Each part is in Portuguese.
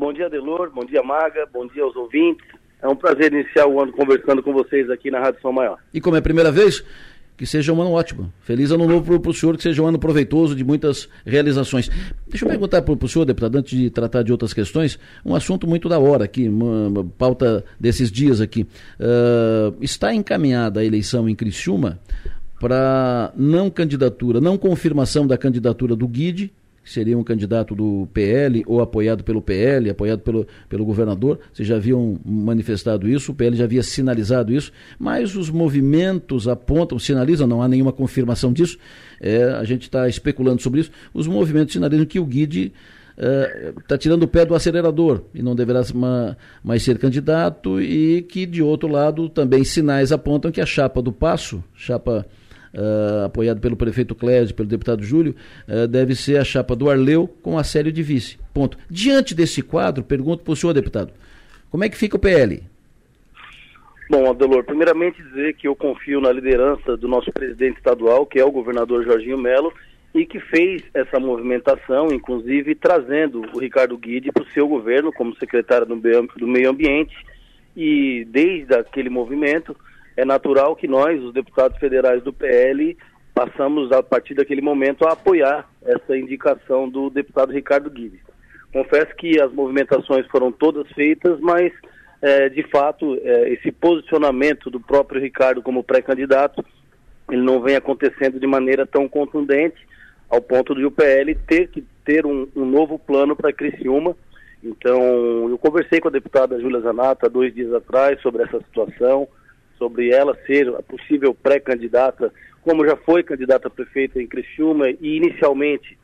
bom dia Delor, bom dia Maga, bom dia aos ouvintes. É um prazer iniciar o ano conversando com vocês aqui na Rádio São Maior. E como é a primeira vez, que seja um ano ótimo. Feliz ano novo para o senhor, que seja um ano proveitoso de muitas realizações. Deixa eu perguntar para o senhor, deputado, antes de tratar de outras questões, um assunto muito da hora aqui, uma, uma pauta desses dias aqui. Uh, está encaminhada a eleição em Criciúma para não candidatura, não confirmação da candidatura do Guide seria um candidato do PL ou apoiado pelo PL, apoiado pelo, pelo governador. Vocês já haviam manifestado isso, o PL já havia sinalizado isso, mas os movimentos apontam, sinalizam, não há nenhuma confirmação disso, é, a gente está especulando sobre isso. Os movimentos sinalizam que o Guide está é, tirando o pé do acelerador e não deverá mais ser candidato e que, de outro lado, também sinais apontam que a chapa do Passo, chapa uh, apoiado pelo prefeito Clésio, pelo deputado Júlio, uh, deve ser a chapa do Arleu com a série de vice. Ponto. Diante desse quadro, pergunto para o senhor, deputado, como é que fica o PL? Bom, Adelor, primeiramente dizer que eu confio na liderança do nosso presidente estadual, que é o governador Jorginho Melo, e que fez essa movimentação, inclusive trazendo o Ricardo Guide para o seu governo como secretário do Meio Ambiente. E desde aquele movimento, é natural que nós, os deputados federais do PL, passamos a partir daquele momento a apoiar essa indicação do deputado Ricardo Guides. Confesso que as movimentações foram todas feitas, mas é, de fato é, esse posicionamento do próprio Ricardo como pré-candidato ele não vem acontecendo de maneira tão contundente ao ponto de o PL ter que ter um, um novo plano para Criciúma. Então, eu conversei com a deputada Júlia Zanata dois dias atrás sobre essa situação sobre ela ser a possível pré-candidata, como já foi candidata a prefeita em Criciúma e inicialmente,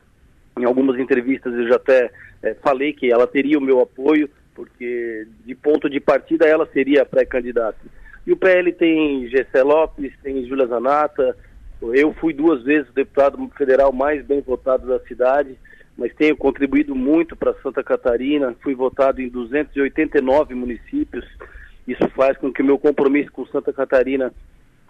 em algumas entrevistas eu já até é, falei que ela teria o meu apoio, porque de ponto de partida ela seria a pré-candidata. E o PL tem Gessé Lopes, tem Júlia Zanata, eu fui duas vezes o deputado federal mais bem votado da cidade, mas tenho contribuído muito para Santa Catarina, fui votado em 289 municípios, isso faz com que o meu compromisso com Santa Catarina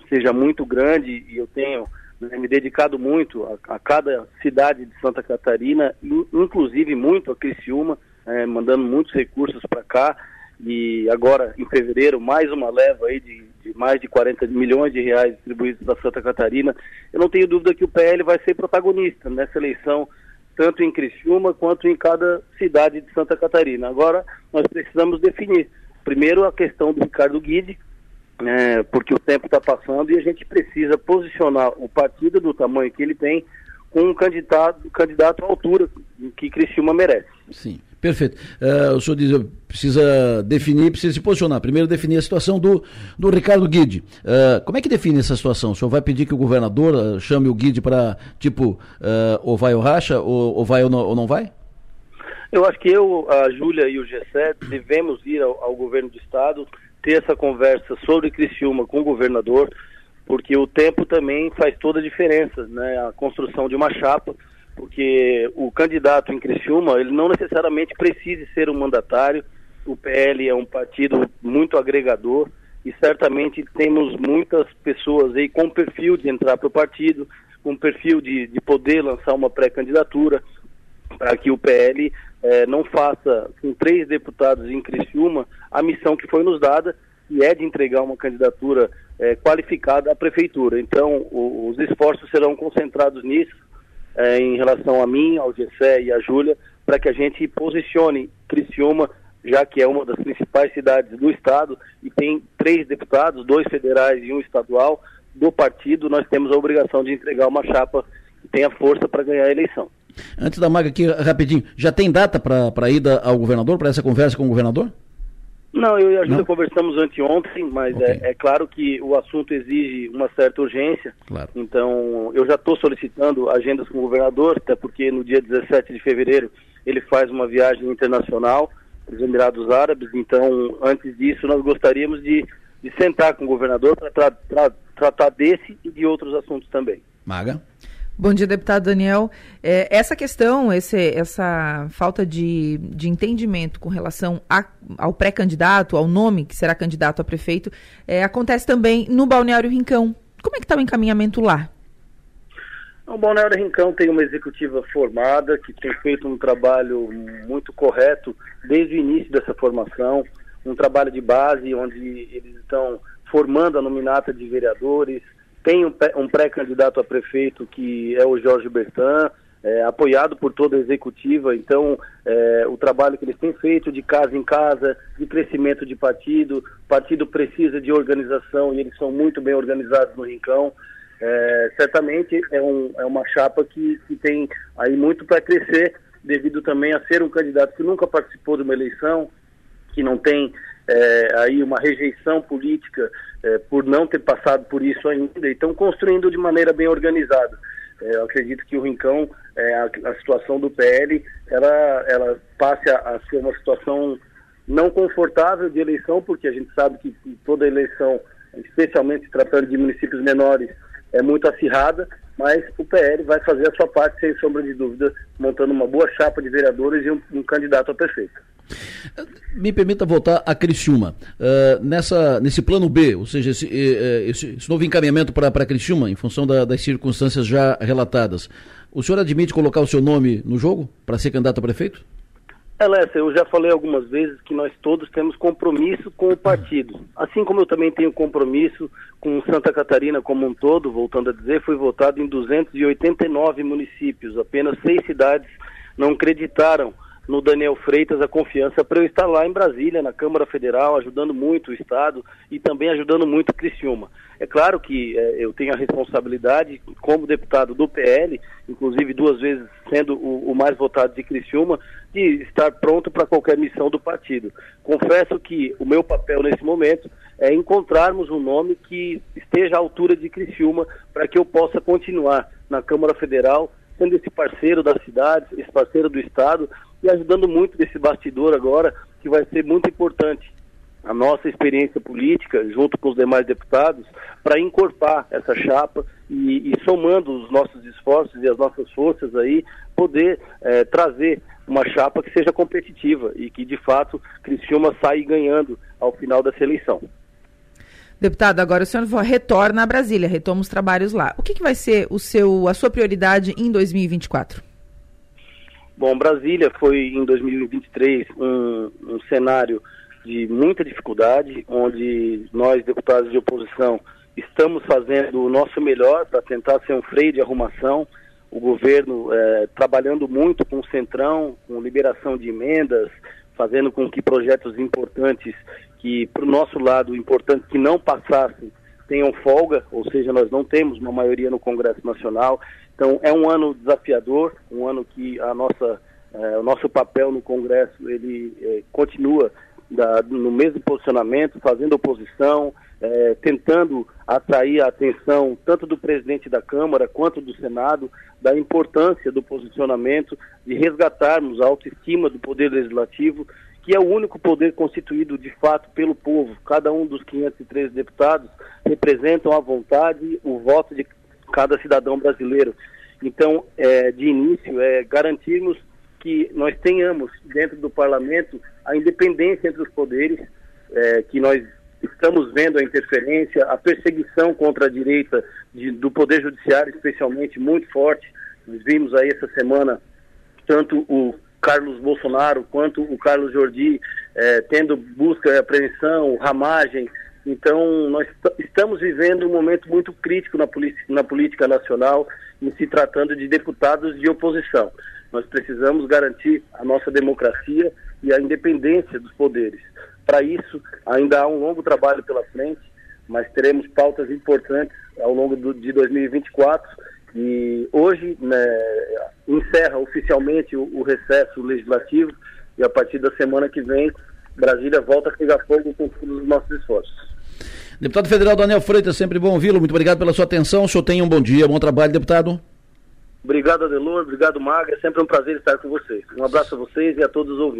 seja muito grande e eu tenho né, me dedicado muito a, a, cada cidade de Santa Catarina, inclusive muito a Criciúma, é, mandando muitos recursos para cá. E agora, em fevereiro, mais uma leva aí de, de mais de 40 milhões de reais distribuídos para Santa Catarina. Eu não tenho dúvida que o PL vai ser protagonista nessa eleição, tanto em Criciúma quanto em cada cidade de Santa Catarina. Agora, nós precisamos definir Primeiro, a questão do Ricardo Guide, é, porque o tempo está passando e a gente precisa posicionar o partido do tamanho que ele tem com um candidato, candidato à altura que Criciúma merece. Sim, perfeito. Uh, o senhor diz, precisa definir, precisa se posicionar. Primeiro definir a situação do, do Ricardo Guide. Uh, como é que define essa situação? O senhor vai pedir que o governador uh, chame o Guide para, tipo, ou vai ou racha, ou, ou vai ou não, ou não vai? Eu acho que eu, a Júlia e o G7 devemos ir ao, ao, governo do estado, ter essa conversa sobre Criciúma com o governador, porque o tempo também faz toda a diferença, né? A construção de uma chapa, porque o candidato em Criciúma, ele não necessariamente precisa ser um mandatário, o PL é um partido muito agregador e certamente temos muitas pessoas aí com perfil de entrar para o partido, com perfil de, de poder lançar uma pré-candidatura, para que o PL é, não faça com três deputados em Criciúma a missão que foi nos dada e é de entregar uma candidatura é, qualificada à prefeitura. Então, o, os esforços serão concentrados nisso, é, em relação a mim, ao Gessé e à Júlia, para que a gente posicione Criciúma, já que é uma das principais cidades do estado e tem três deputados, dois federais e um estadual do partido, nós temos a obrigação de entregar uma chapa que tenha força para ganhar a eleição. Antes da Maga aqui, rapidinho, já tem data para a ida ao governador, para essa conversa com o governador? Não, eu e a Júlia conversamos anteontem, mas okay. é, é, claro que o assunto exige uma certa urgência. Claro. Então, eu já estou solicitando agendas com o governador, até porque no dia 17 de fevereiro ele faz uma viagem internacional para os Emirados Árabes. Então, antes disso, nós gostaríamos de, de sentar com o governador para tra tra tratar desse e de outros assuntos também. Maga? Bom dia, deputado Daniel. É, essa questão, esse, essa falta de, de entendimento com relação a, ao pré-candidato, ao nome que será candidato a prefeito, é, acontece também no Balneário Rincão. Como é que está o encaminhamento lá? O Balneário Rincão tem uma executiva formada que tem feito um trabalho muito correto desde o início dessa formação, um trabalho de base onde eles estão formando a nominata de vereadores, tem um pré-candidato a prefeito que é o Jorge Bertan, é, apoiado por toda a executiva. Então, é, o trabalho que eles têm feito de casa em casa, de crescimento de partido, partido precisa de organização e eles são muito bem organizados no Rincão. É, certamente é, um, é uma chapa que, que tem aí muito para crescer, devido também a ser um candidato que nunca participou de uma eleição, que não tem é, aí uma rejeição política é, por não ter passado por isso ainda, e estão construindo de maneira bem organizada. É, eu acredito que o Rincão, é, a, a, situação do PL, ela, ela passe a, a, ser uma situação não confortável de eleição, porque a gente sabe que toda eleição, especialmente tratando de municípios menores, é muito acirrada, mas o PL vai fazer a sua parte, sem sombra de dúvida, montando uma boa chapa de vereadores e um, um candidato a prefeito. Me permita voltar a Criciúma. Uh, nessa, nesse plano B, ou seja, esse, uh, esse, esse novo encaminhamento para Criciúma, em função da, das circunstâncias já relatadas, o senhor admite colocar o seu nome no jogo para ser candidato a prefeito? Alessa, eu já falei algumas vezes que nós todos temos compromisso com o partido. Assim como eu também tenho compromisso com Santa Catarina como um todo, voltando a dizer, fui votado em 289 municípios, apenas seis cidades não acreditaram no Daniel Freitas a confiança para eu estar lá em Brasília, na Câmara Federal, ajudando muito o Estado e também ajudando muito o Criciúma. É claro que é, eu tenho a responsabilidade, como deputado do PL, inclusive duas vezes sendo o, o mais votado de Criciúma, de estar pronto para qualquer missão do partido. Confesso que o meu papel nesse momento é encontrarmos um nome que esteja à altura de Criciúma para que eu possa continuar na Câmara Federal sendo esse parceiro da cidade, esse parceiro do Estado e ajudando muito desse bastidor agora, que vai ser muito importante a nossa experiência política, junto com os demais deputados, para encorpar essa chapa e, e, somando os nossos esforços e as nossas forças aí, poder é, trazer uma chapa que seja competitiva e que, de fato, Criciúma saia ganhando ao final dessa eleição. Deputado, agora o senhor retorna a Brasília, retoma os trabalhos lá. O que, que vai ser o seu, a sua prioridade em 2024? Bom, Brasília foi em 2023 um, um cenário de muita dificuldade, onde nós, deputados de oposição, estamos fazendo o nosso melhor para tentar ser um freio de arrumação. O governo é, trabalhando muito com o Centrão, com liberação de emendas, fazendo com que projetos importantes que, para o nosso lado, importante que não passassem, tenham folga, ou seja, nós não temos uma maioria no Congresso Nacional. Então, é um ano desafiador, um ano que a nossa, eh, o nosso papel no Congresso ele eh, continua da, no mesmo posicionamento, fazendo oposição, eh, tentando atrair a atenção tanto do presidente da Câmara quanto do Senado da importância do posicionamento, de resgatarmos a autoestima do Poder Legislativo que é o único poder constituído de fato pelo povo. Cada um dos 513 deputados representam a vontade, o voto de cada cidadão brasileiro. Então, é, de início, é garantirmos que nós tenhamos dentro do parlamento a independência entre os poderes, é, que nós estamos vendo a interferência, a perseguição contra a direita de, do poder judiciário, especialmente muito forte. Nós vimos aí essa semana tanto o Carlos Bolsonaro quanto o Carlos Jordi, é, tendo busca e apreensão, ramagem. Então, nós estamos vivendo um momento muito crítico na, na política nacional em se tratando de deputados de oposição. Nós precisamos garantir a nossa democracia e a independência dos poderes. Para isso, ainda há um longo trabalho pela frente, mas teremos pautas importantes ao longo do, de 2024 e hoje né, encerra oficialmente o, o, recesso legislativo e a partir da semana que vem Brasília volta a pegar fogo com os nossos esforços. Deputado Federal Daniel Freitas, sempre bom ouvi-lo. Muito obrigado pela sua atenção. O senhor tenha um bom dia, bom trabalho, deputado. Obrigado, Adelor. Obrigado, Magra. É sempre um prazer estar com vocês. Um abraço a vocês e a todos os ouvintes.